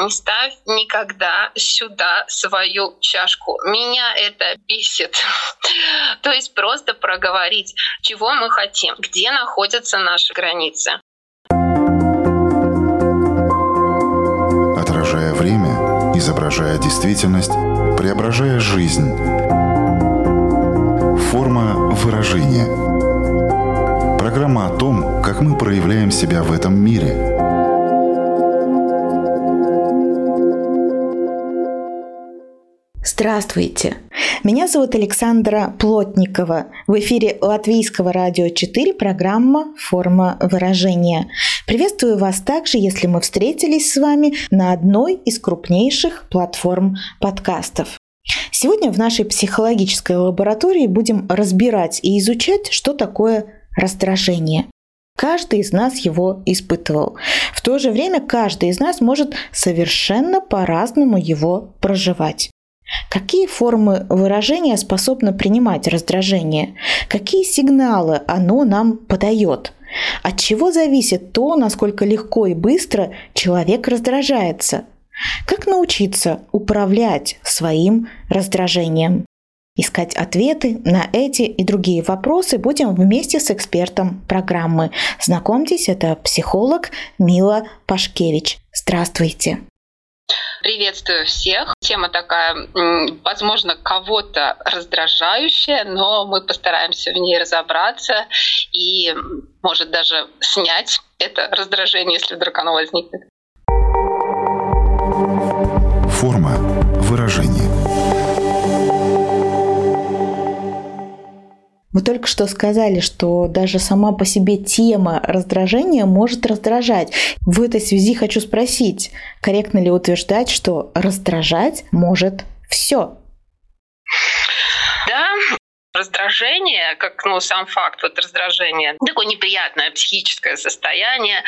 не ставь никогда сюда свою чашку. Меня это бесит. То есть просто проговорить, чего мы хотим, где находятся наши границы. Отражая время, изображая действительность, преображая жизнь. Форма выражения. Программа о том, как мы проявляем себя в этом мире – Здравствуйте! Меня зовут Александра Плотникова. В эфире Латвийского радио 4 программа «Форма выражения». Приветствую вас также, если мы встретились с вами на одной из крупнейших платформ подкастов. Сегодня в нашей психологической лаборатории будем разбирать и изучать, что такое раздражение. Каждый из нас его испытывал. В то же время каждый из нас может совершенно по-разному его проживать. Какие формы выражения способны принимать раздражение? Какие сигналы оно нам подает? От чего зависит то, насколько легко и быстро человек раздражается? Как научиться управлять своим раздражением? Искать ответы на эти и другие вопросы будем вместе с экспертом программы. Знакомьтесь, это психолог Мила Пашкевич. Здравствуйте. Приветствую всех. Тема такая, возможно, кого-то раздражающая, но мы постараемся в ней разобраться и, может, даже снять это раздражение, если вдруг оно возникнет. Вы только что сказали, что даже сама по себе тема раздражения может раздражать. В этой связи хочу спросить, корректно ли утверждать, что раздражать может все? Раздражение, как ну, сам факт вот раздражения, такое неприятное психическое состояние,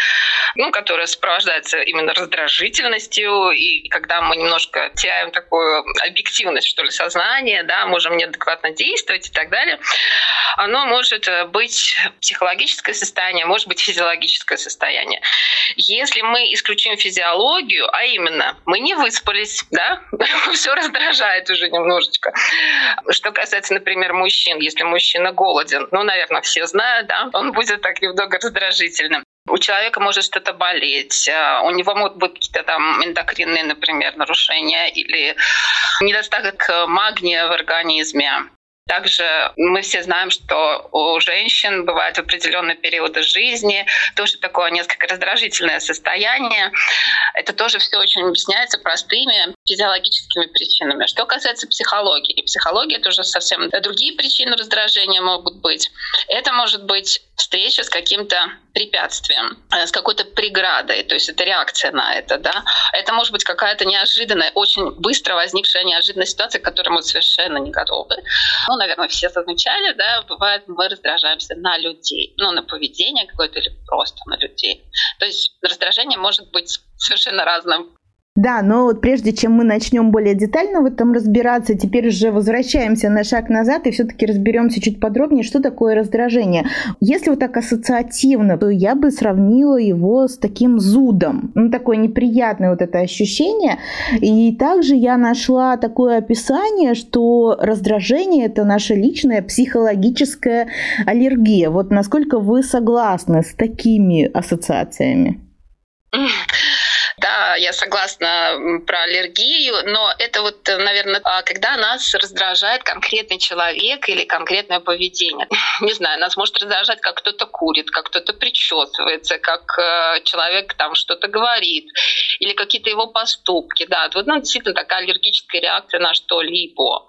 ну, которое сопровождается именно раздражительностью, и когда мы немножко теряем такую объективность, что ли, сознания, да, можем неадекватно действовать и так далее, оно может быть психологическое состояние, может быть физиологическое состояние. Если мы исключим физиологию, а именно мы не выспались, да, все раздражает уже немножечко. Что касается, например, мужчин, мужчин, если мужчина голоден, ну, наверное, все знают, да, он будет так немного раздражительным. У человека может что-то болеть, э, у него могут быть какие-то там эндокринные, например, нарушения или недостаток магния в организме. Также мы все знаем, что у женщин бывают определенные периоды жизни, тоже такое несколько раздражительное состояние. Это тоже все очень объясняется простыми физиологическими причинами. Что касается психологии, психология это уже совсем другие причины раздражения могут быть. Это может быть встреча с каким-то препятствием, э, с какой-то преградой, то есть это реакция на это, да. Это может быть какая-то неожиданная, очень быстро возникшая неожиданная ситуация, к которой мы совершенно не готовы. Ну, наверное, все замечали, да, бывает, мы раздражаемся на людей, ну, на поведение какое-то или просто на людей. То есть раздражение может быть совершенно разным. Да, но вот прежде чем мы начнем более детально в этом разбираться, теперь уже возвращаемся на шаг назад и все-таки разберемся чуть подробнее, что такое раздражение. Если вот так ассоциативно, то я бы сравнила его с таким зудом. Ну, такое неприятное вот это ощущение. И также я нашла такое описание, что раздражение – это наша личная психологическая аллергия. Вот насколько вы согласны с такими ассоциациями? Да, я согласна про аллергию, но это вот, наверное, а, когда нас раздражает конкретный человек или конкретное поведение. Не знаю, нас может раздражать, как кто-то курит, как кто-то причесывается, как э, человек там что-то говорит, или какие-то его поступки. Да, вот ну, действительно такая аллергическая реакция на что-либо.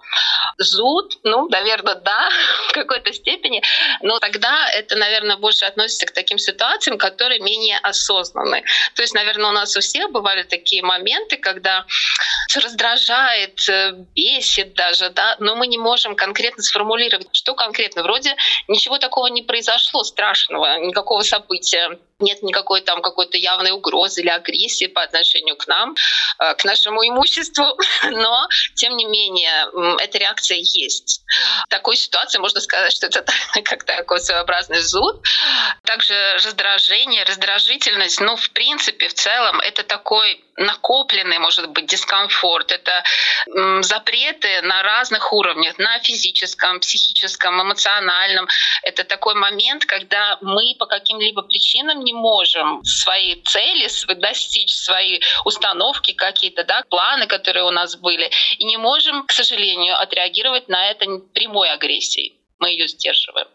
Зуд, ну, наверное, да, в какой-то степени, но тогда это, наверное, больше относится к таким ситуациям, которые менее осознанны. То есть, наверное, у нас у всех бывали такие моменты, когда раздражает, э, бесит даже, да, но мы не можем конкретно сформулировать, что конкретно. Вроде ничего такого не произошло страшного, никакого события нет никакой там какой-то явной угрозы или агрессии по отношению к нам, э, к нашему имуществу, но тем не менее эта реакция есть. В такой ситуации можно сказать, что это как такой своеобразный зуд. Также раздражение, раздражительность, ну, в принципе, в целом, это такой накопленный, может быть, дискомфорт. Это запреты на разных уровнях, на физическом, психическом, эмоциональном. Это такой момент, когда мы по каким-либо причинам не можем свои цели достичь, свои установки какие-то, да, планы, которые у нас были, и не можем, к сожалению, отреагировать на это прямой агрессией. Мы ее сдерживаем.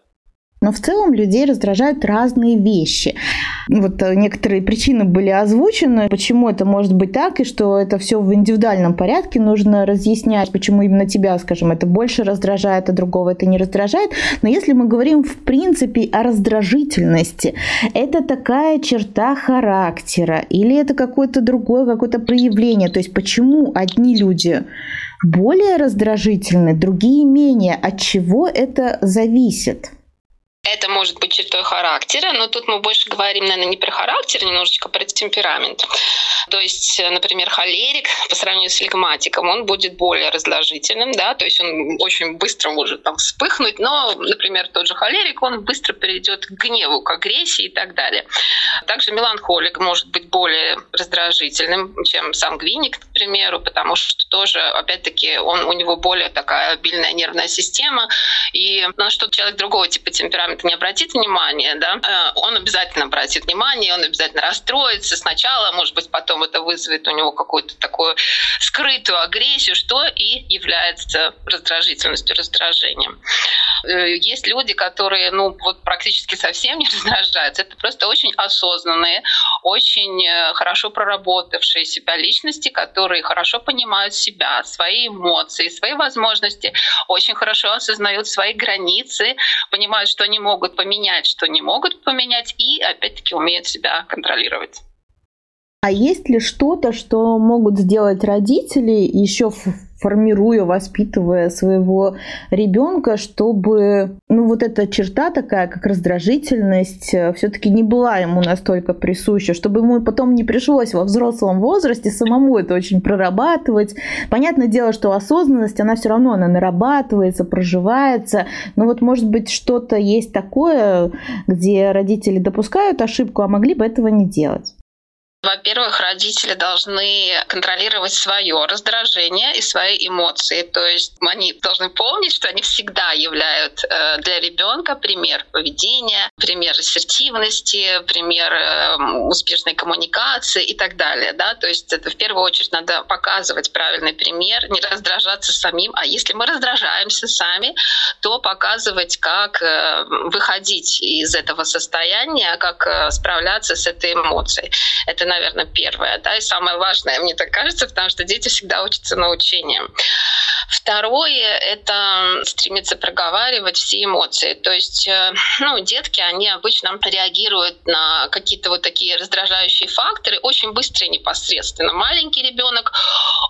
Но в целом людей раздражают разные вещи. Вот э, некоторые причины были озвучены, почему это может быть так, и что это все в индивидуальном порядке нужно разъяснять, почему именно тебя, скажем, это больше раздражает, а другого это не раздражает. Но если мы говорим в принципе о раздражительности, это такая черта характера или это какое-то другое, какое-то проявление. То есть почему одни люди более раздражительны, другие менее, от чего это зависит? Это может быть чертой характера, но тут мы больше говорим, наверное, не про характер, немножечко про темперамент. То есть, например, холерик по сравнению с флегматиком, он будет более раздражительным, да, то есть он очень быстро может там вспыхнуть, но, например, тот же холерик, он быстро перейдет к гневу, к агрессии и так далее. Также меланхолик может быть более раздражительным, чем сангвиник, примеру, потому что тоже, опять-таки, он, у него более такая обильная нервная система, и на что человек другого типа темперамента не обратит внимания, да, э, он обязательно обратит внимание, он обязательно расстроится сначала, может быть, потом это вызовет у него какую-то такую скрытую агрессию, что и является раздражительностью, раздражением. Э, есть люди, которые, ну, вот практически совсем не раздражаются. Это просто очень осознанные, очень э, хорошо проработавшие себя личности, которые хорошо понимают себя, свои эмоции, свои возможности, очень хорошо осознают свои границы, понимают, что они могут поменять, что не могут поменять, и опять-таки умеют себя контролировать. А есть ли что-то, что могут сделать родители еще формируя, воспитывая своего ребенка, чтобы, ну, вот эта черта такая, как раздражительность, э, все-таки не была ему настолько присуща, чтобы ему потом не пришлось во взрослом возрасте самому это очень прорабатывать. Понятное дело, что осознанность, она все равно, она нарабатывается, проживается, но вот, может быть, что-то есть такое, где родители допускают ошибку, а могли бы этого не делать. Во-первых, родители должны контролировать свое раздражение и свои эмоции. То есть они должны помнить, что они всегда являют э, для ребенка пример поведения, пример ассертивности, пример эм, успешной коммуникации и так далее. Да? То есть это в первую очередь надо показывать правильный пример, не раздражаться самим. А если мы раздражаемся сами, то показывать, как э, выходить из этого состояния, как э, справляться с этой эмоцией. Это наверное, первое, да, и самое важное, мне так кажется, потому что дети всегда учатся научением. Второе — это стремиться проговаривать все эмоции. То есть, э, ну, детки, они обычно реагируют на какие-то вот такие раздражающие факторы очень быстро и непосредственно. Маленький ребенок,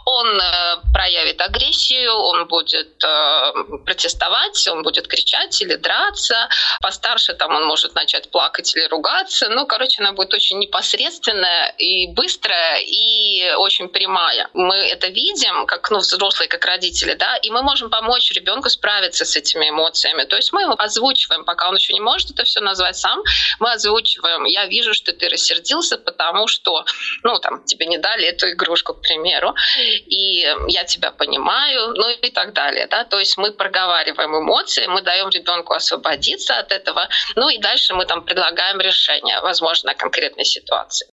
он э, проявит агрессию, он будет э, протестовать, он будет кричать или драться. Постарше там он может начать плакать или ругаться. Ну, короче, она будет очень непосредственная и быстрая, и очень прямая. Мы это видим, как ну, взрослые, как родители, да, и мы можем помочь ребенку справиться с этими эмоциями. То есть мы ему озвучиваем, пока он еще не может это все назвать сам, мы озвучиваем, я вижу, что ты рассердился, потому что, ну, там, тебе не дали эту игрушку, к примеру, и я тебя понимаю, ну и так далее, да, то есть мы проговариваем эмоции, мы даем ребенку освободиться от этого, ну и дальше мы там предлагаем решение, возможно, конкретной ситуации.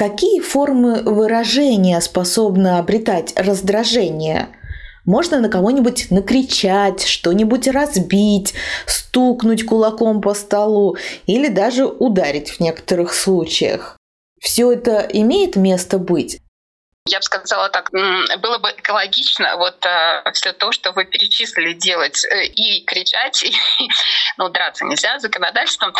Какие формы выражения способны обретать раздражение? Можно на кого-нибудь накричать, что-нибудь разбить, стукнуть кулаком по столу или даже ударить в некоторых случаях. Все это имеет место быть. Я бы сказала так, было бы экологично вот э, все то, что вы перечислили делать э, и кричать, и, ну, драться нельзя законодательством,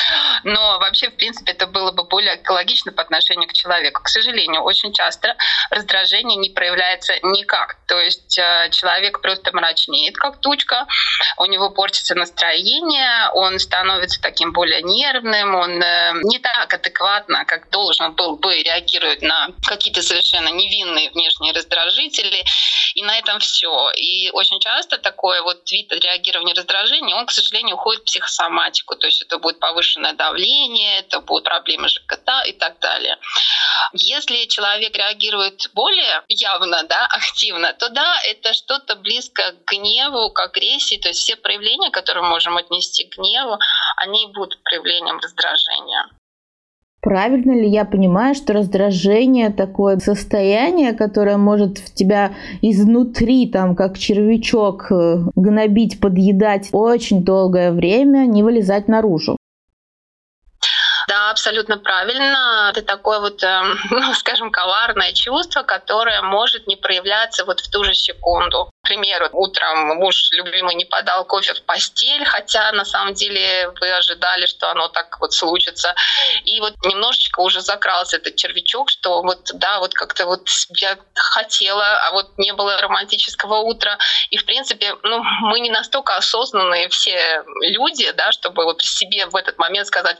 но вообще, в принципе, это было бы более экологично по отношению к человеку. К сожалению, очень часто раздражение не проявляется никак. То есть э, человек просто мрачнеет, как тучка, у него портится настроение, он становится таким более нервным, он не так адекватно, как должен был бы реагировать на какие-то совершенно невинные внешние раздражители. И на этом все. И очень часто такой вот вид реагирования раздражения, он, к сожалению, уходит в психосоматику. То есть это будет повышенное давление, это будут проблемы ЖКТ и так далее. Если человек реагирует более явно, да, активно, то да, это что-то близко к гневу, к агрессии. То есть все проявления, которые мы можем отнести к гневу, они будут проявлением раздражения. Правильно ли я понимаю, что раздражение такое состояние, которое может в тебя изнутри, там, как червячок, э, гнобить, подъедать очень долгое время, не вылезать наружу? Да, абсолютно правильно. Это такое вот, ну, скажем, коварное чувство, которое может не проявляться вот в ту же секунду. Примеру, утром муж любимый не подал кофе в постель, хотя на самом деле вы ожидали, что оно так вот случится. И вот немножечко уже закрался этот червячок, что вот, да, вот как-то вот я хотела, а вот не было романтического утра. И, в принципе, ну, мы не настолько осознанные все люди, да, чтобы вот себе в этот момент сказать,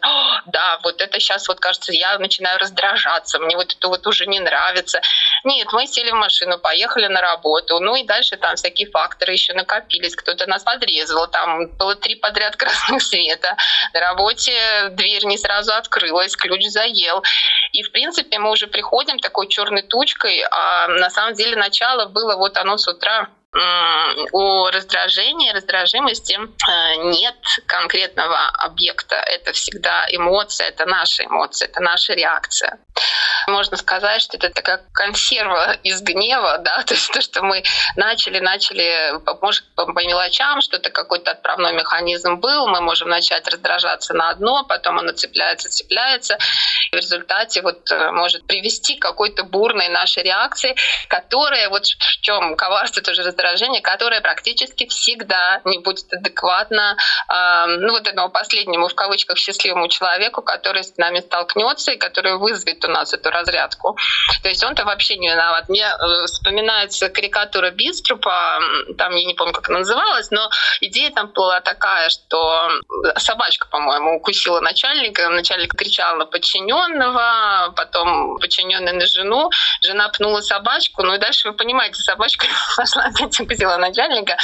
да, вот это сейчас вот кажется, я начинаю раздражаться, мне вот это вот уже не нравится. Нет, мы сели в машину, поехали на работу, ну и дальше там всякие факторы еще накопились, кто-то нас подрезал, там было три подряд красных света, на работе дверь не сразу открылась, ключ заел. И, в принципе, мы уже приходим такой черной тучкой, а на самом деле начало было вот оно с утра у раздражения, раздражимости э, нет конкретного объекта. Это всегда эмоция, это наша эмоция, это наша реакция. Можно сказать, что это такая консерва из гнева, да, то есть то, что мы начали, начали, может, по мелочам, что-то какой-то отправной механизм был, мы можем начать раздражаться на одно, потом оно цепляется, цепляется, и в результате вот э, может привести к какой-то бурной нашей реакции, которая вот в чем коварство тоже раздражение, которое практически всегда не будет адекватно э, ну, вот этому последнему в кавычках счастливому человеку, который с нами столкнется и который вызовет у нас эту разрядку. То есть он-то вообще не виноват. Мне э, вспоминается карикатура Биструпа, там я не помню, как она называлась, но идея там была такая, что собачка, по-моему, укусила начальника, начальник кричал на подчиненного, потом подчиненный на жену, жена пнула собачку, ну и дальше вы понимаете, собачка пошла укусила начальника.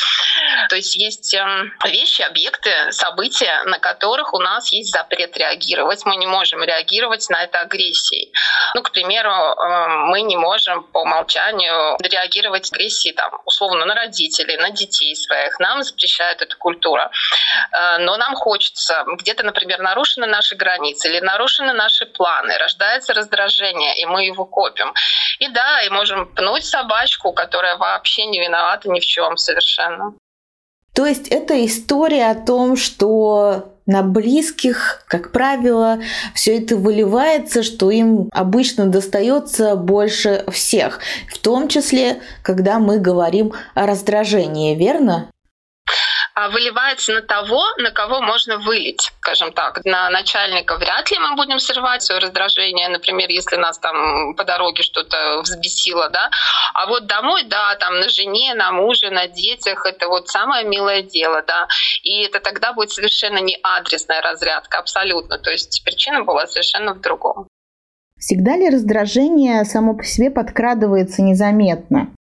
То есть есть эм, вещи, объекты, события, на которых у нас есть запрет реагировать. Мы не можем реагировать на это агрессией. Ну, к примеру, эм, мы не можем по умолчанию реагировать агрессией, там, условно, на родителей, на детей своих. Нам запрещает эта культура. Э, но нам хочется. Где-то, например, нарушены наши границы или нарушены наши планы, рождается раздражение, и мы его копим. И да, и можем пнуть собачку, которая вообще не виновата ни в чем совершенно. То есть это история о том, что на близких, как правило, все это выливается, что им обычно достается больше всех, в том числе, когда мы говорим о раздражении, верно? А выливается на того, на кого можно вылить, скажем так. На начальника вряд ли мы будем срывать свое раздражение, например, если нас там по дороге что-то взбесило, да. А вот домой, да, там на жене, на муже, на детях, это вот самое милое дело, да. И это тогда будет совершенно не адресная разрядка, абсолютно. То есть причина была совершенно в другом. Всегда ли раздражение само по себе подкрадывается незаметно?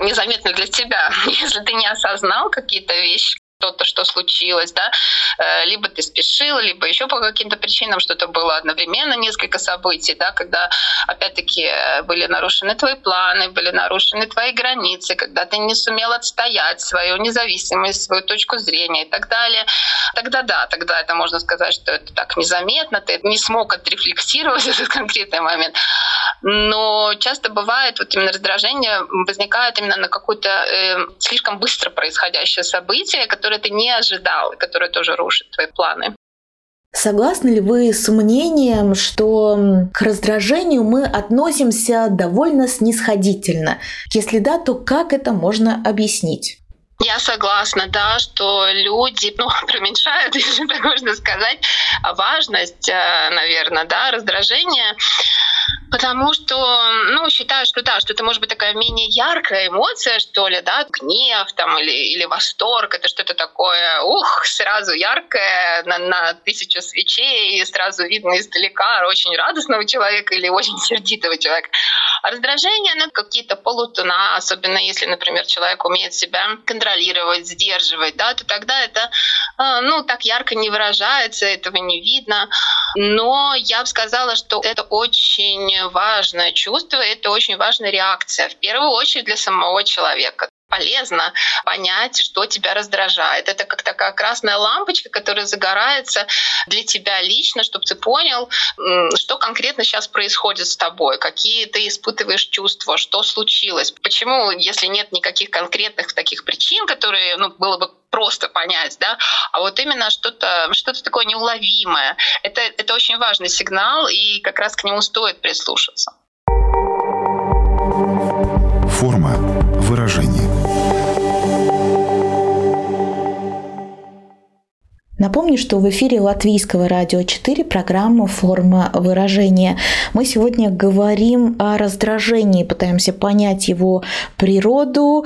Незаметно для тебя, если ты не осознал какие-то вещи, что-то, что случилось, да, э, либо ты спешил, либо еще по каким-то причинам что-то было одновременно, несколько событий, да, когда, опять-таки, были нарушены твои планы, были нарушены твои границы, когда ты не сумел отстоять свою независимость, свою точку зрения и так далее, тогда да, тогда это можно сказать, что это так незаметно, ты не смог отрефлексировать этот конкретный момент. Но часто бывает, вот именно раздражение возникает именно на какое-то э, слишком быстро происходящее событие, которое которое ты не ожидал, и которое тоже рушит твои планы. Согласны ли вы с мнением, что к раздражению мы относимся довольно снисходительно? Если да, то как это можно объяснить? Я согласна, да, что люди, ну, преуменьшают, если так можно сказать, важность, э, наверное, да, раздражения Потому что, ну, считаю, что да, что это может быть такая менее яркая эмоция, что ли, да, гнев там или, или восторг, это что-то такое, ух, сразу яркое, на, на тысячу свечей, и сразу видно издалека очень радостного человека или очень сердитого человека. А раздражение, ну, какие-то полутона, особенно если, например, человек умеет себя контролировать, сдерживать, да, то тогда это, э, ну, так ярко не выражается, этого не видно. Но я бы сказала, что это очень важное чувство, это очень важная реакция. В первую очередь для самого человека полезно понять, что тебя раздражает. Это как такая красная лампочка, которая загорается для тебя лично, чтобы ты понял, что конкретно сейчас происходит с тобой, какие ты испытываешь чувства, что случилось. Почему, если нет никаких конкретных таких причин, которые ну, было бы просто понять, да, а вот именно что-то что такое неуловимое. Это, это очень важный сигнал, и как раз к нему стоит прислушаться. Форма выражения. Напомню, что в эфире Латвийского радио 4 программа «Форма выражения». Мы сегодня говорим о раздражении, пытаемся понять его природу,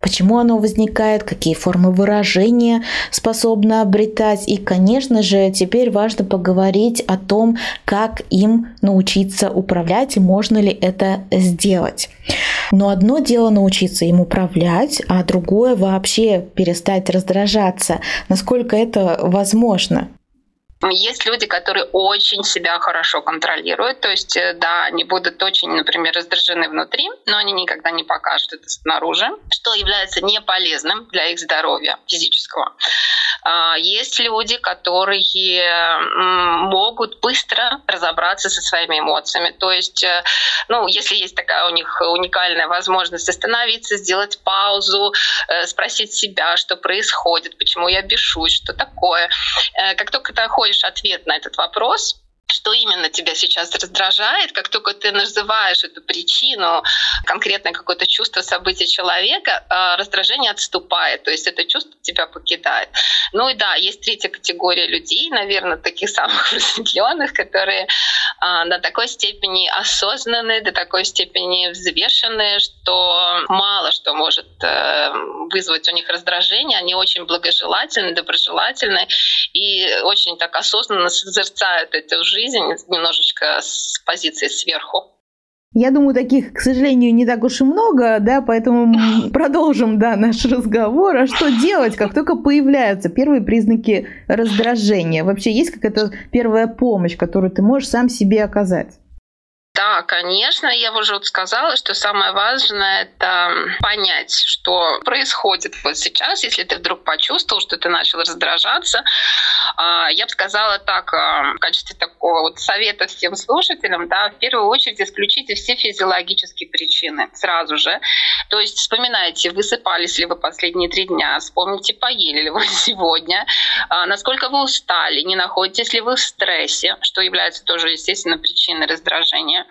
почему оно возникает, какие формы выражения способно обретать. И, конечно же, теперь важно поговорить о том, как им научиться управлять и можно ли это сделать. Но одно дело научиться им управлять, а другое вообще перестать раздражаться. Насколько это возможно? Есть люди, которые очень себя хорошо контролируют, то есть, э, да, они будут очень, например, раздражены внутри, но они никогда не покажут это снаружи, что является неполезным для их здоровья физического. А, есть люди, которые могут быстро разобраться со своими эмоциями. То есть, э, ну, если есть такая у них уникальная возможность остановиться, сделать паузу, э, спросить себя, что происходит, почему я бешусь, что такое. Как только ты находишь ответ на этот вопрос, что именно тебя сейчас раздражает, как только ты называешь эту причину, конкретное какое-то чувство события человека, а, раздражение отступает, то есть это чувство тебя покидает. Ну и да, есть третья категория людей, наверное, таких самых просветленных, которые а, до такой степени осознанные, до такой степени взвешенные, что мало что может э, вызвать у них раздражение. Они очень благожелательны, доброжелательны и очень так осознанно созерцают эту жизнь жизнь немножечко с позиции сверху. Я думаю, таких, к сожалению, не так уж и много, да, поэтому продолжим, да, наш разговор. А что делать, как только появляются первые признаки раздражения? Вообще есть какая-то первая помощь, которую ты можешь сам себе оказать? Да, конечно, я уже вот сказала, что самое важное — это понять, что происходит вот сейчас, если ты вдруг почувствовал, что ты начал раздражаться. А, я бы сказала так, а, в качестве такого вот совета всем слушателям, да, в первую очередь исключите все физиологические причины сразу же. То есть вспоминайте, высыпались ли вы последние три дня, вспомните, поели ли вы сегодня, а, насколько вы устали, не находитесь ли вы в стрессе, что является тоже, естественно, причиной раздражения.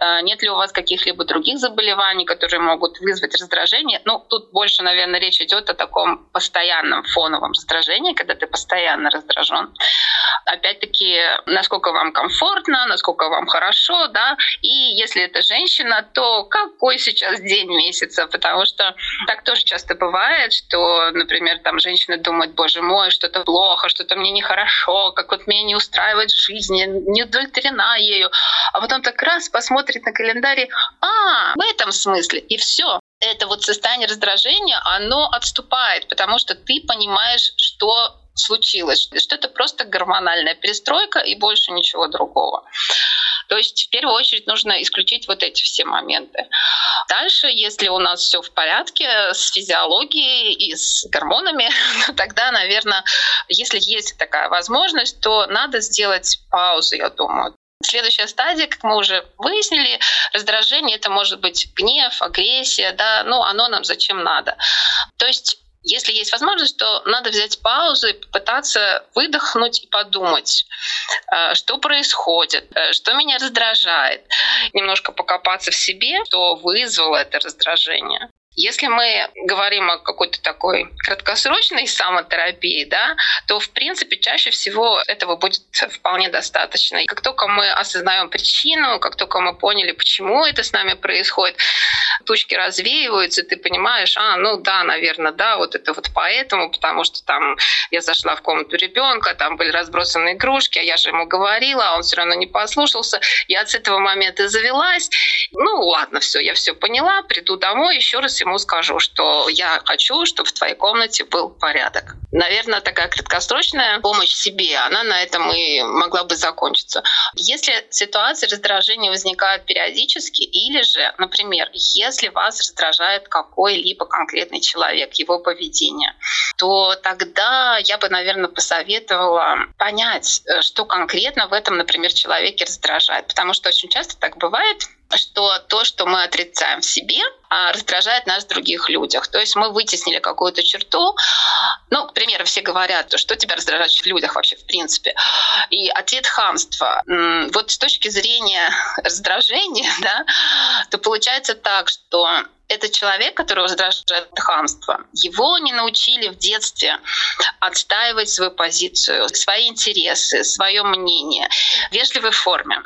Э, нет ли у вас каких-либо других заболеваний, которые могут вызвать раздражение? Ну, тут больше, наверное, речь идет о таком постоянном фоновом раздражении, когда ты постоянно раздражен. Опять-таки, насколько вам комфортно, насколько вам хорошо, да, и если это женщина, то какой сейчас день месяца, потому что так тоже часто бывает, что, например, там женщина думает, боже мой, что-то плохо, что-то мне нехорошо, как вот меня не устраивает жизнь, не удовлетворена ею, а потом так раз посмотрит на календарь, а, в этом смысле, и все. Это вот состояние раздражения, оно отступает, потому что ты понимаешь, что случилось, что это просто гормональная перестройка и больше ничего другого. То есть в первую очередь нужно исключить вот эти все моменты. Дальше, если у нас все в порядке с физиологией и с гормонами, тогда, наверное, если есть такая возможность, то надо сделать паузу, я думаю. Следующая стадия, как мы уже выяснили, раздражение это может быть гнев, агрессия, да, ну оно нам зачем надо. То есть если есть возможность, то надо взять паузу и попытаться выдохнуть и подумать, э, что происходит, э, что меня раздражает, немножко покопаться в себе, что вызвало это раздражение. Если мы говорим о какой-то такой краткосрочной самотерапии, да, то, в принципе, чаще всего этого будет вполне достаточно. Как только мы осознаем причину, как только мы поняли, почему это с нами происходит, тучки развеиваются, ты понимаешь, а, ну да, наверное, да, вот это вот поэтому, потому что там я зашла в комнату ребенка, там были разбросаны игрушки, а я же ему говорила, а он все равно не послушался. Я с этого момента завелась. Ну ладно, все, я все поняла, приду домой, еще раз ему скажу, что я хочу, чтобы в твоей комнате был порядок. Наверное, такая краткосрочная помощь себе, она на этом и могла бы закончиться. Если ситуация раздражения возникает периодически, или же, например, если вас раздражает какой-либо конкретный человек, его поведение, то тогда я бы, наверное, посоветовала понять, э, что конкретно в этом, например, человеке раздражает. Потому что очень часто так бывает, что то, что мы отрицаем в себе, а, раздражает нас в других людях. То есть мы вытеснили какую-то черту. Ну, к примеру, все говорят, что тебя раздражает в людях вообще в принципе. И ответ хамства. Вот с точки зрения раздражения, да, то получается так, что этот человек, который раздражает хамство, его не научили в детстве отстаивать свою позицию, свои интересы, свое мнение в вежливой форме.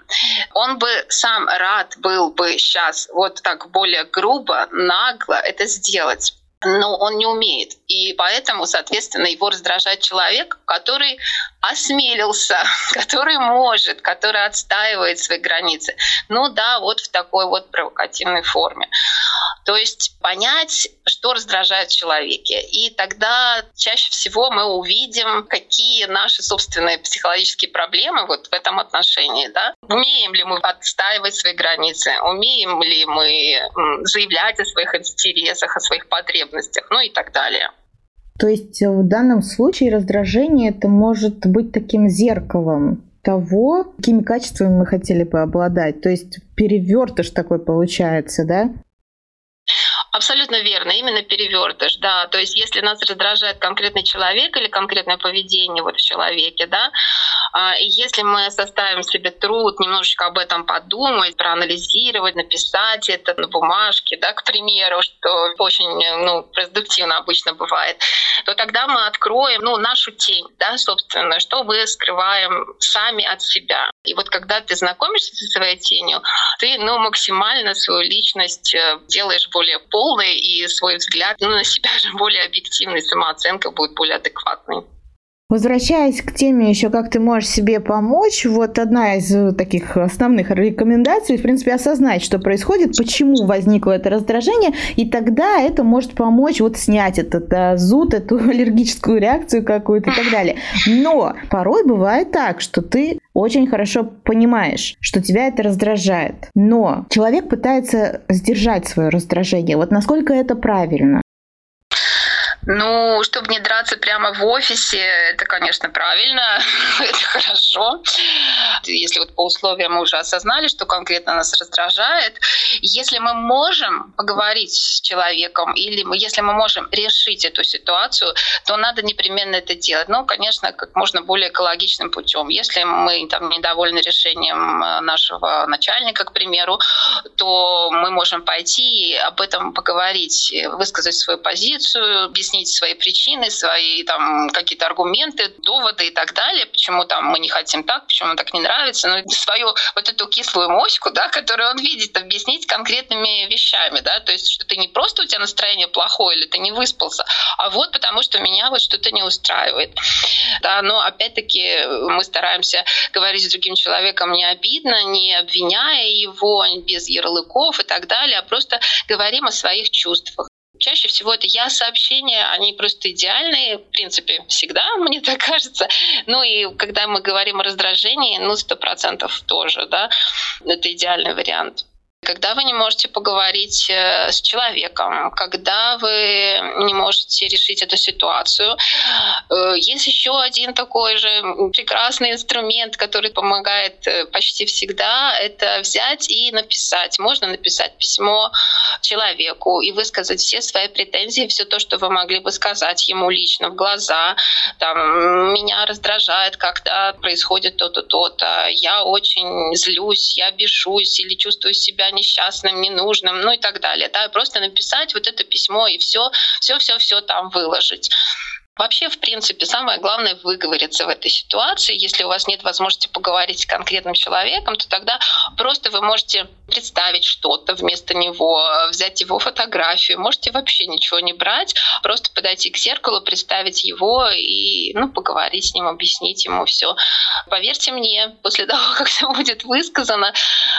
Он бы сам рад был бы сейчас вот так более грубо, нагло это сделать но он не умеет. И поэтому, соответственно, его раздражает человек, который осмелился, который может, который отстаивает свои границы. Ну да, вот в такой вот провокативной форме. То есть понять, что раздражает в человеке. И тогда чаще всего мы увидим, какие наши собственные психологические проблемы вот в этом отношении. Да? Умеем ли мы отстаивать свои границы, умеем ли мы заявлять о своих интересах, о своих потребностях, ну и так далее. То есть в данном случае раздражение это может быть таким зеркалом того, какими качествами мы хотели бы обладать. То есть перевертыш такой получается, да? Абсолютно верно, именно перевертыш, да. То есть если нас раздражает конкретный человек или конкретное поведение вот в человеке, да, а, и если мы составим себе труд немножечко об этом подумать, проанализировать, написать это на бумажке, да, к примеру, что очень ну, продуктивно обычно бывает, то тогда мы откроем ну, нашу тень, да, собственно, что мы скрываем сами от себя. И вот когда ты знакомишься со своей тенью, ты ну, максимально свою личность э, делаешь более полной, полной, и свой взгляд ну, на себя же более объективный, самооценка будет более адекватной. Возвращаясь к теме еще, как ты можешь себе помочь, вот одна из э, таких основных рекомендаций, в принципе, осознать, что происходит, почему возникло это раздражение, и тогда это может помочь вот снять этот да, зуд, эту аллергическую реакцию какую-то и так далее. Но порой бывает так, что ты очень хорошо понимаешь, что тебя это раздражает, но человек пытается сдержать свое раздражение. Вот насколько это правильно? Ну, чтобы не драться прямо в офисе, это, конечно, правильно, это хорошо. Если вот по условиям мы уже осознали, что конкретно нас раздражает, если мы можем поговорить с человеком или если мы можем решить эту ситуацию, то надо непременно это делать. Ну, конечно, как можно более экологичным путем. Если мы там недовольны решением э, нашего начальника, к примеру, то мы можем пойти и об этом поговорить, высказать свою позицию, объяснить объяснить свои причины, свои там какие-то аргументы, доводы и так далее, почему там мы не хотим так, почему так не нравится, ну, свою вот эту кислую моську, да, которую он видит, объяснить конкретными вещами, да, то есть, что ты не просто у тебя настроение плохое или ты не выспался, а вот потому что меня вот что-то не устраивает. Да, но опять-таки мы стараемся говорить с другим человеком не обидно, не обвиняя его без ярлыков и так далее, а просто говорим о своих чувствах. Чаще всего это я сообщения, они просто идеальные, в принципе, всегда, мне так кажется. Ну и когда мы говорим о раздражении, ну, сто процентов тоже, да, это идеальный вариант когда вы не можете поговорить э, с человеком, когда вы не можете решить эту ситуацию. Э, есть еще один такой же прекрасный инструмент, который помогает э, почти всегда, это взять и написать. Можно написать письмо человеку и высказать все свои претензии, все то, что вы могли бы сказать ему лично в глаза. Там, меня раздражает, когда происходит то-то, то-то. Я очень злюсь, я бешусь или чувствую себя несчастным, ненужным, ну и так далее. Да, просто написать вот это письмо и все, все, все, все там выложить. Вообще, в принципе, самое главное выговориться в этой ситуации. Если у вас нет возможности поговорить с конкретным человеком, то тогда просто вы можете представить что-то вместо него, взять его фотографию. Можете вообще ничего не брать, просто подойти к зеркалу, представить его и ну, поговорить с ним, объяснить ему все. Поверьте мне, после того, как все будет высказано,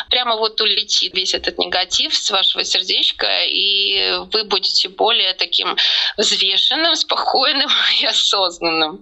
прямо вот улетит весь этот негатив с вашего сердечка, и вы будете более таким взвешенным, спокойным, и осознанным.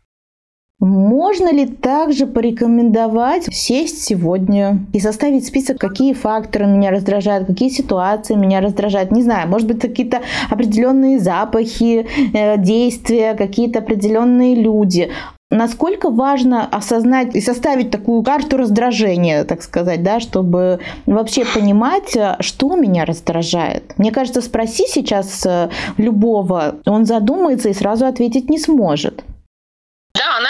Можно ли также порекомендовать сесть сегодня и составить список, какие факторы меня раздражают, какие ситуации меня раздражают? Не знаю, может быть, какие-то определенные запахи, э, действия, какие-то определенные люди. Насколько важно осознать и составить такую карту раздражения, так сказать, да, чтобы вообще понимать, э, что меня раздражает. Мне кажется, спроси сейчас э, любого, он задумается и сразу ответить не сможет.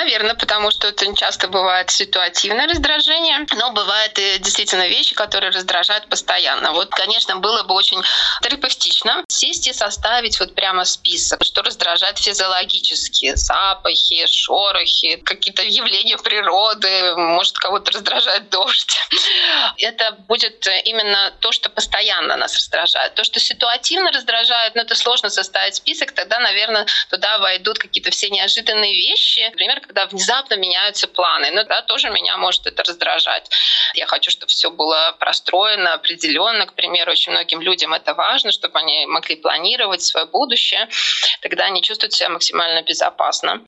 Наверное, потому что это часто бывает ситуативное раздражение, но бывают и действительно вещи, которые раздражают постоянно. Вот, конечно, было бы очень терапевтично сесть и составить вот прямо список, что раздражает физиологически, запахи, шорохи, какие-то явления природы, может, кого-то раздражает дождь. Это будет именно то, что постоянно нас раздражает. То, что ситуативно раздражает, ну, это сложно составить список, тогда, наверное, туда войдут какие-то все неожиданные вещи, Например, когда внезапно меняются планы, ну да, тоже меня может это раздражать. Я хочу, чтобы все было простроено, определенно. К примеру, очень многим людям это важно, чтобы они могли планировать свое будущее. Тогда они чувствуют себя максимально безопасно.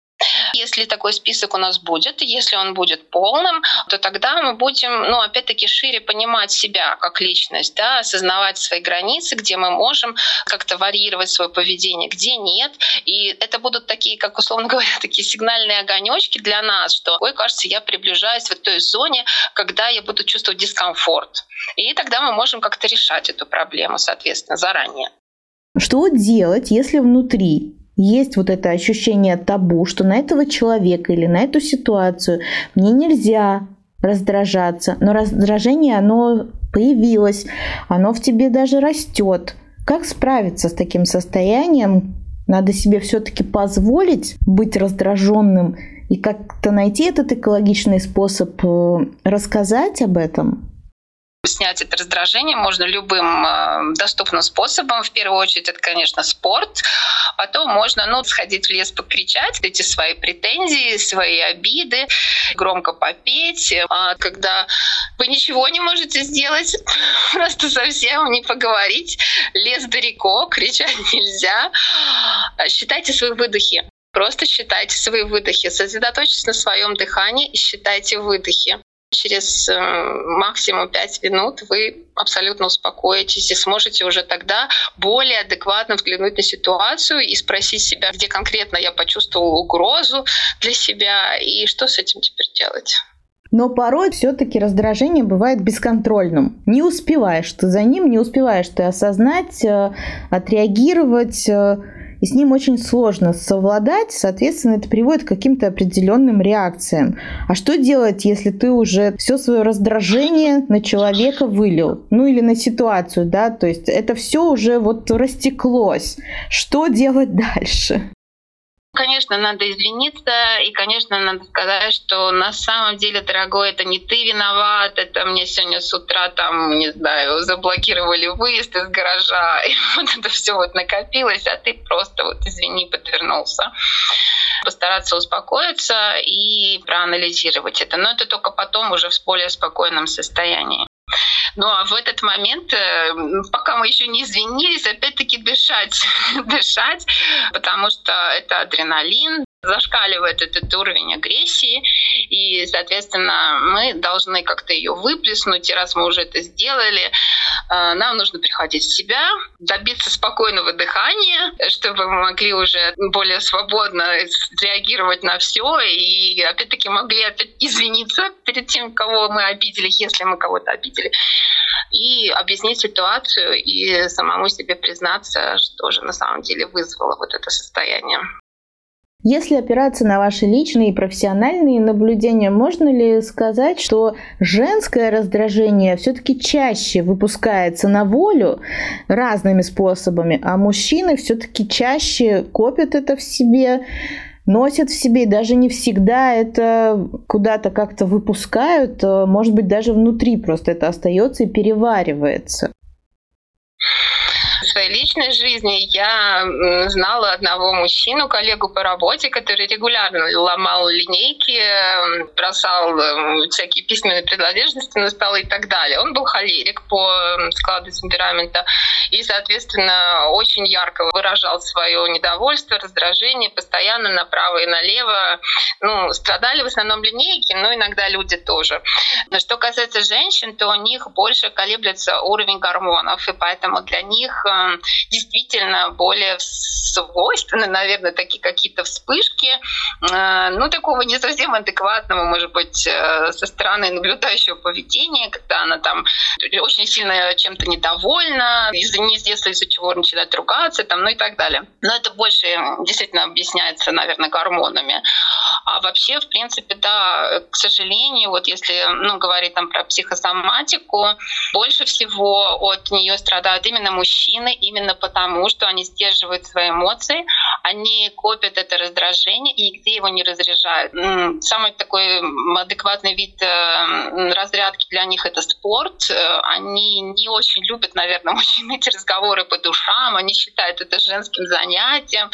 Если такой список у нас будет, если он будет полным, то тогда мы будем, ну, опять-таки, шире понимать себя как личность, да, осознавать свои границы, где мы можем как-то варьировать свое поведение, где нет. И это будут такие, как условно говоря, такие сигнальные огонечки для нас, что, ой, кажется, я приближаюсь в той зоне, когда я буду чувствовать дискомфорт. И тогда мы можем как-то решать эту проблему, соответственно, заранее. Что делать, если внутри есть вот это ощущение табу, что на этого человека или на эту ситуацию мне нельзя раздражаться, но раздражение, оно появилось, оно в тебе даже растет. Как справиться с таким состоянием? Надо себе все-таки позволить быть раздраженным и как-то найти этот экологичный способ э, рассказать об этом. Снять это раздражение можно любым э, доступным способом. В первую очередь это, конечно, спорт. Потом можно ну, сходить в лес, покричать эти свои претензии, свои обиды, громко попеть. А когда вы ничего не можете сделать, просто совсем не поговорить, лес далеко, кричать нельзя. Считайте свои выдохи. Просто считайте свои выдохи, сосредоточьтесь на своем дыхании и считайте выдохи через э, максимум 5 минут вы абсолютно успокоитесь и сможете уже тогда более адекватно взглянуть на ситуацию и спросить себя, где конкретно я почувствовал угрозу для себя и что с этим теперь делать. Но порой все-таки раздражение бывает бесконтрольным. Не успеваешь ты за ним, не успеваешь ты осознать, э, отреагировать, э, и с ним очень сложно совладать, соответственно, это приводит к каким-то определенным реакциям. А что делать, если ты уже все свое раздражение на человека вылил? Ну или на ситуацию, да, то есть это все уже вот растеклось. Что делать дальше? Конечно, надо извиниться, и, конечно, надо сказать, что на самом деле, дорогой, это не ты виноват, это мне сегодня с утра там, не знаю, заблокировали выезд из гаража, и вот это все вот накопилось, а ты просто вот извини, подвернулся постараться успокоиться и проанализировать это. Но это только потом уже в более спокойном состоянии. Ну а в этот момент, э, пока мы еще не извинились, опять-таки дышать, дышать, потому что это адреналин, зашкаливает этот уровень агрессии, и, соответственно, мы должны как-то ее выплеснуть, и раз мы уже это сделали, э, нам нужно приходить в себя, добиться спокойного дыхания, чтобы мы могли уже более свободно реагировать на все, и опять-таки могли опять извиниться перед тем, кого мы обидели, если мы кого-то обидели, и объяснить ситуацию и самому себе признаться, что же на самом деле вызвало вот это состояние. Если опираться на ваши личные и профессиональные наблюдения, можно ли сказать, что женское раздражение все-таки чаще выпускается на волю разными способами, а мужчины все-таки чаще копят это в себе, носят в себе, и даже не всегда это куда-то как-то выпускают, а, может быть, даже внутри просто это остается и переваривается своей личной жизни я знала одного мужчину, коллегу по работе, который регулярно ломал линейки, бросал всякие письменные принадлежности на столы и так далее. Он был холерик по складу темперамента и, соответственно, очень ярко выражал свое недовольство, раздражение постоянно направо и налево. Ну, страдали в основном линейки, но иногда люди тоже. Но что касается женщин, то у них больше колеблется уровень гормонов, и поэтому для них э, действительно более свойственны, наверное, такие какие-то вспышки, э, ну, такого не совсем адекватного, может быть, э, со стороны наблюдающего поведения, когда она там очень сильно чем-то недовольна, из-за неизвестно из-за чего начинает ругаться, там, ну и так далее. Но это больше действительно объясняется, наверное, гормонами. А вообще, в принципе, да, к сожалению, вот если ну, говорить там про психосоматику, больше всего от нее страдают именно мужчины, именно потому, что они сдерживают свои эмоции, они копят это раздражение и нигде его не разряжают. Самый такой адекватный вид э, разрядки для них это спорт. Э, они не очень любят, наверное, очень эти разговоры по душам, они считают это женским занятием.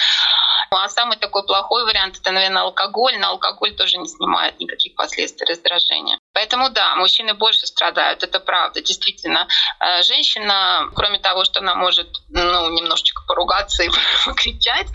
А самый такой плохой вариант это, наверное, алкоголь. На алкоголь тоже не снимает никаких последствий раздражения. Поэтому да, мужчины больше страдают, это правда, действительно. Э, женщина, кроме того, что она может ну, немножечко поругаться и покричать,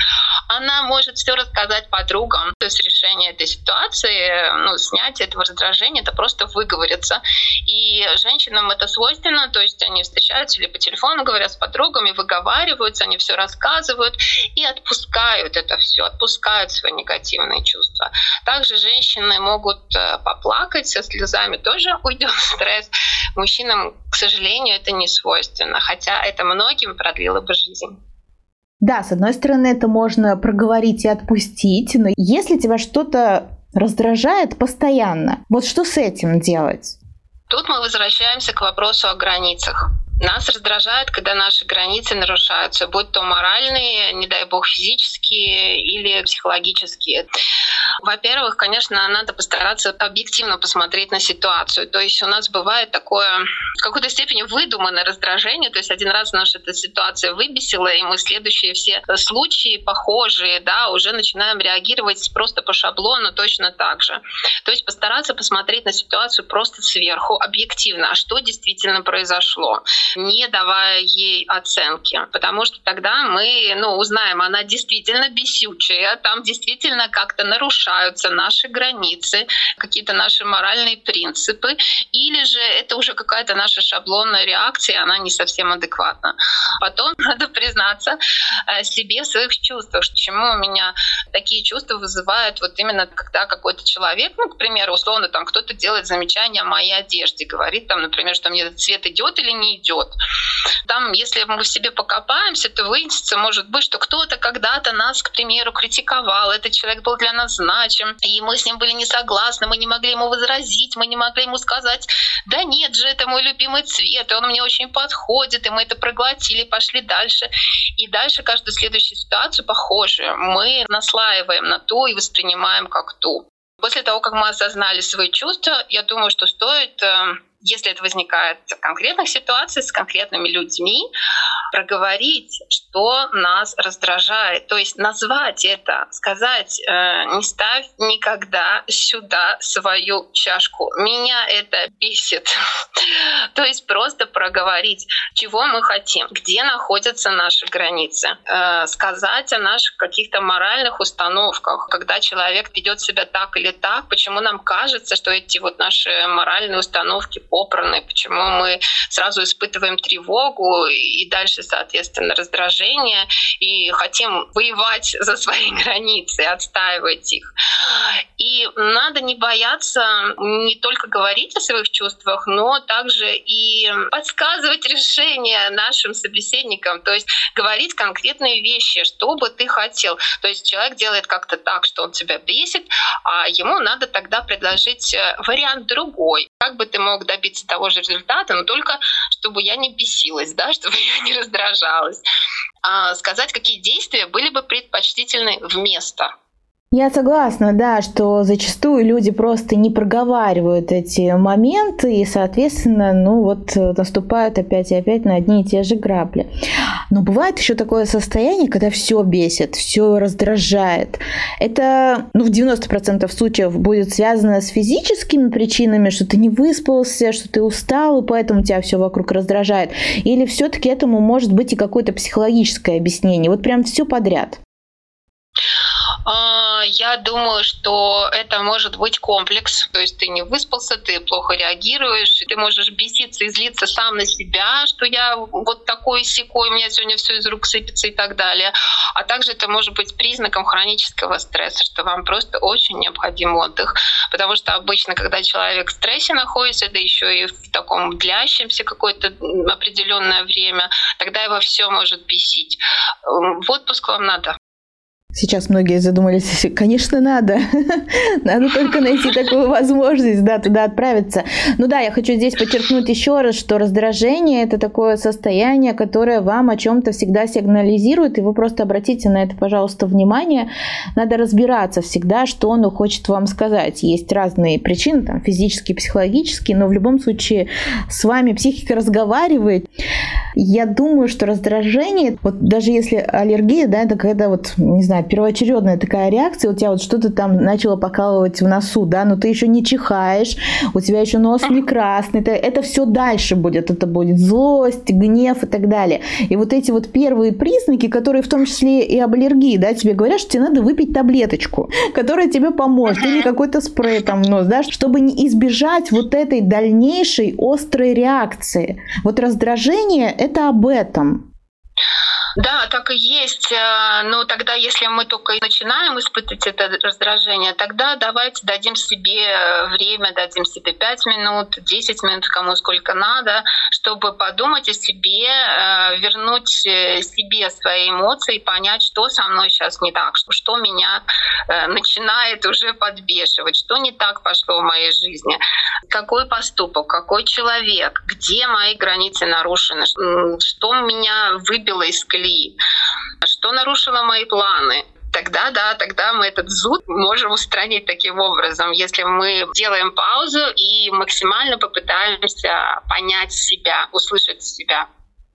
она может все рассказать подругам. То есть решение этой ситуации, ну, снятие этого раздражения, это просто выговориться. И женщинам это свойственно, то есть они встречаются или по телефону говорят с подругами, выговариваются, они все рассказывают и отпускают это все, отпускают свои негативные чувства. Также женщины могут э, поплакать со слезами, тоже уйдет стресс. Мужчинам, к сожалению, это не свойственно, хотя это многим продлило бы жизнь. Да, с одной стороны, это можно проговорить и отпустить, но если тебя что-то раздражает постоянно, вот что с этим делать? Тут мы возвращаемся к вопросу о границах. Нас раздражает, когда наши границы нарушаются, будь то моральные, не дай бог физические или психологические. Во-первых, конечно, надо постараться объективно посмотреть на ситуацию. То есть у нас бывает такое в какой-то степени выдуманное раздражение. То есть один раз наша эта ситуация выбесила, и мы следующие все случаи похожие, да, уже начинаем реагировать просто по шаблону точно так же. То есть постараться посмотреть на ситуацию просто сверху, объективно, а что действительно произошло не давая ей оценки, потому что тогда мы ну, узнаем, она действительно бесючая, там действительно как-то нарушаются наши границы, какие-то наши моральные принципы, или же это уже какая-то наша шаблонная реакция, она не совсем адекватна. Потом надо признаться э, себе в своих чувствах, почему у меня такие чувства вызывают вот именно когда какой-то человек, ну, к примеру, условно, там кто-то делает замечание о моей одежде, говорит там, например, что мне цвет идет или не идет, идет. Там, если мы в себе покопаемся, то выяснится, может быть, что кто-то когда-то нас, к примеру, критиковал, этот человек был для нас значим, и мы с ним были не согласны, мы не могли ему возразить, мы не могли ему сказать, да нет же, это мой любимый цвет, и он мне очень подходит, и мы это проглотили, пошли дальше. И дальше каждую следующую ситуацию похожую мы наслаиваем на ту и воспринимаем как ту. После того, как мы осознали свои чувства, я думаю, что стоит э, если это возникает в конкретных ситуациях с конкретными людьми, проговорить, что нас раздражает. То есть назвать это, сказать, э, не ставь никогда сюда свою чашку. Меня это бесит. То есть просто проговорить, чего мы хотим, где находятся наши границы. Э, сказать о наших каких-то моральных установках, когда человек ведет себя так или так, почему нам кажется, что эти вот наши моральные установки попраны, почему мы сразу испытываем тревогу и дальше, соответственно, раздражение и хотим воевать за свои границы, отстаивать их. И надо не бояться не только говорить о своих чувствах, но также и подсказывать решения нашим собеседникам, то есть говорить конкретные вещи, что бы ты хотел. То есть человек делает как-то так, что он тебя бесит, а ему надо тогда предложить э, вариант другой. Как бы ты мог добиться того же результата, но только чтобы я не бесилась, да, чтобы я не раздражалась. А сказать, какие действия были бы предпочтительны вместо. Я согласна, да, что зачастую люди просто не проговаривают эти моменты и, соответственно, ну вот наступают опять и опять на одни и те же грабли. Но бывает еще такое состояние, когда все бесит, все раздражает. Это ну, в 90% случаев будет связано с физическими причинами, что ты не выспался, что ты устал, и поэтому тебя все вокруг раздражает. Или все-таки этому может быть и какое-то психологическое объяснение. Вот прям все подряд. А, я думаю, что это может быть комплекс. То есть ты не выспался, ты плохо реагируешь, ты можешь беситься и злиться сам на себя, что я вот такой секой, у меня сегодня все из рук сыпется и так далее. А также это может быть признаком хронического стресса, что вам просто очень необходим отдых. Потому что обычно, когда человек в стрессе находится, да еще и в таком длящемся какое-то определенное время, тогда его все может бесить. В отпуск вам надо. Сейчас многие задумались, конечно, надо. надо только найти такую возможность, да, туда отправиться. Ну да, я хочу здесь подчеркнуть еще раз, что раздражение – это такое состояние, которое вам о чем-то всегда сигнализирует, и вы просто обратите на это, пожалуйста, внимание. Надо разбираться всегда, что оно хочет вам сказать. Есть разные причины, там, физические, психологические, но в любом случае с вами психика разговаривает. Я думаю, что раздражение, вот даже если аллергия, да, это когда вот, не знаю, первоочередная такая реакция, у тебя вот что-то там начало покалывать в носу, да, но ты еще не чихаешь, у тебя еще нос не красный, это, это все дальше будет, это будет злость, гнев и так далее. И вот эти вот первые признаки, которые в том числе и об аллергии, да, тебе говорят, что тебе надо выпить таблеточку, которая тебе поможет, или какой-то спрей там в нос, да, чтобы не избежать вот этой дальнейшей острой реакции. Вот раздражение – это об этом. Да, так и есть. Э, но тогда, если мы только начинаем испытывать это раздражение, тогда давайте дадим себе время, дадим себе 5 минут, 10 минут, кому сколько надо, чтобы подумать о себе, э, вернуть э, себе свои эмоции, понять, что со мной сейчас не так, что меня начинает уже подбешивать, что не так пошло в моей жизни, какой поступок, какой человек, где мои границы нарушены, что меня выбило из колеи колеи. Что нарушило мои планы? тогда, да, тогда мы этот зуд можем устранить таким образом, если мы делаем паузу и максимально попытаемся понять себя, услышать себя.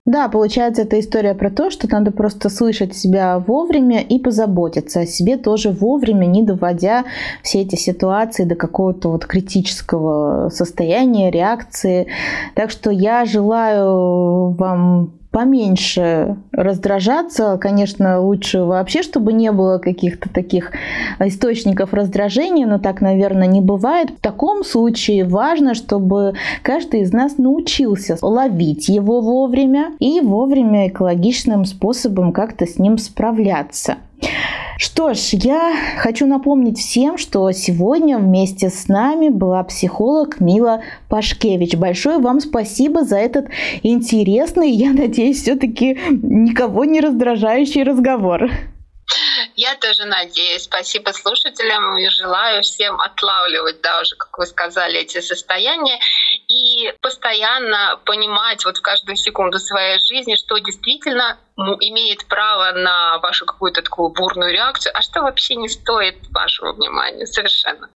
Да, получается, это история про то, что надо просто слышать себя вовремя и позаботиться о себе тоже вовремя, не доводя все эти ситуации до какого-то вот критического состояния, реакции. Так что я желаю вам поменьше раздражаться. Конечно, лучше вообще, чтобы не было каких-то таких источников раздражения, но так, наверное, не бывает. В таком случае важно, чтобы каждый из нас научился ловить его вовремя и вовремя экологичным способом как-то с ним справляться. Что ж, я хочу напомнить всем, что сегодня вместе с нами была психолог Мила Пашкевич. Большое вам спасибо за этот интересный, я надеюсь, все-таки никого не раздражающий разговор. Я тоже надеюсь. Спасибо слушателям и желаю всем отлавливать, да, уже, как вы сказали, эти состояния и постоянно понимать вот в каждую секунду своей жизни, что действительно имеет право на вашу какую-то такую бурную реакцию, а что вообще не стоит вашего внимания совершенно.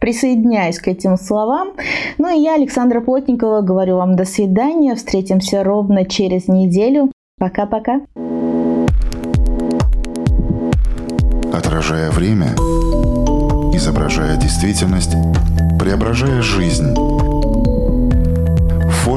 Присоединяюсь к этим словам. Ну и я, Александра Плотникова, говорю вам до свидания. Встретимся ровно через неделю. Пока-пока. Отражая время, изображая действительность, преображая жизнь.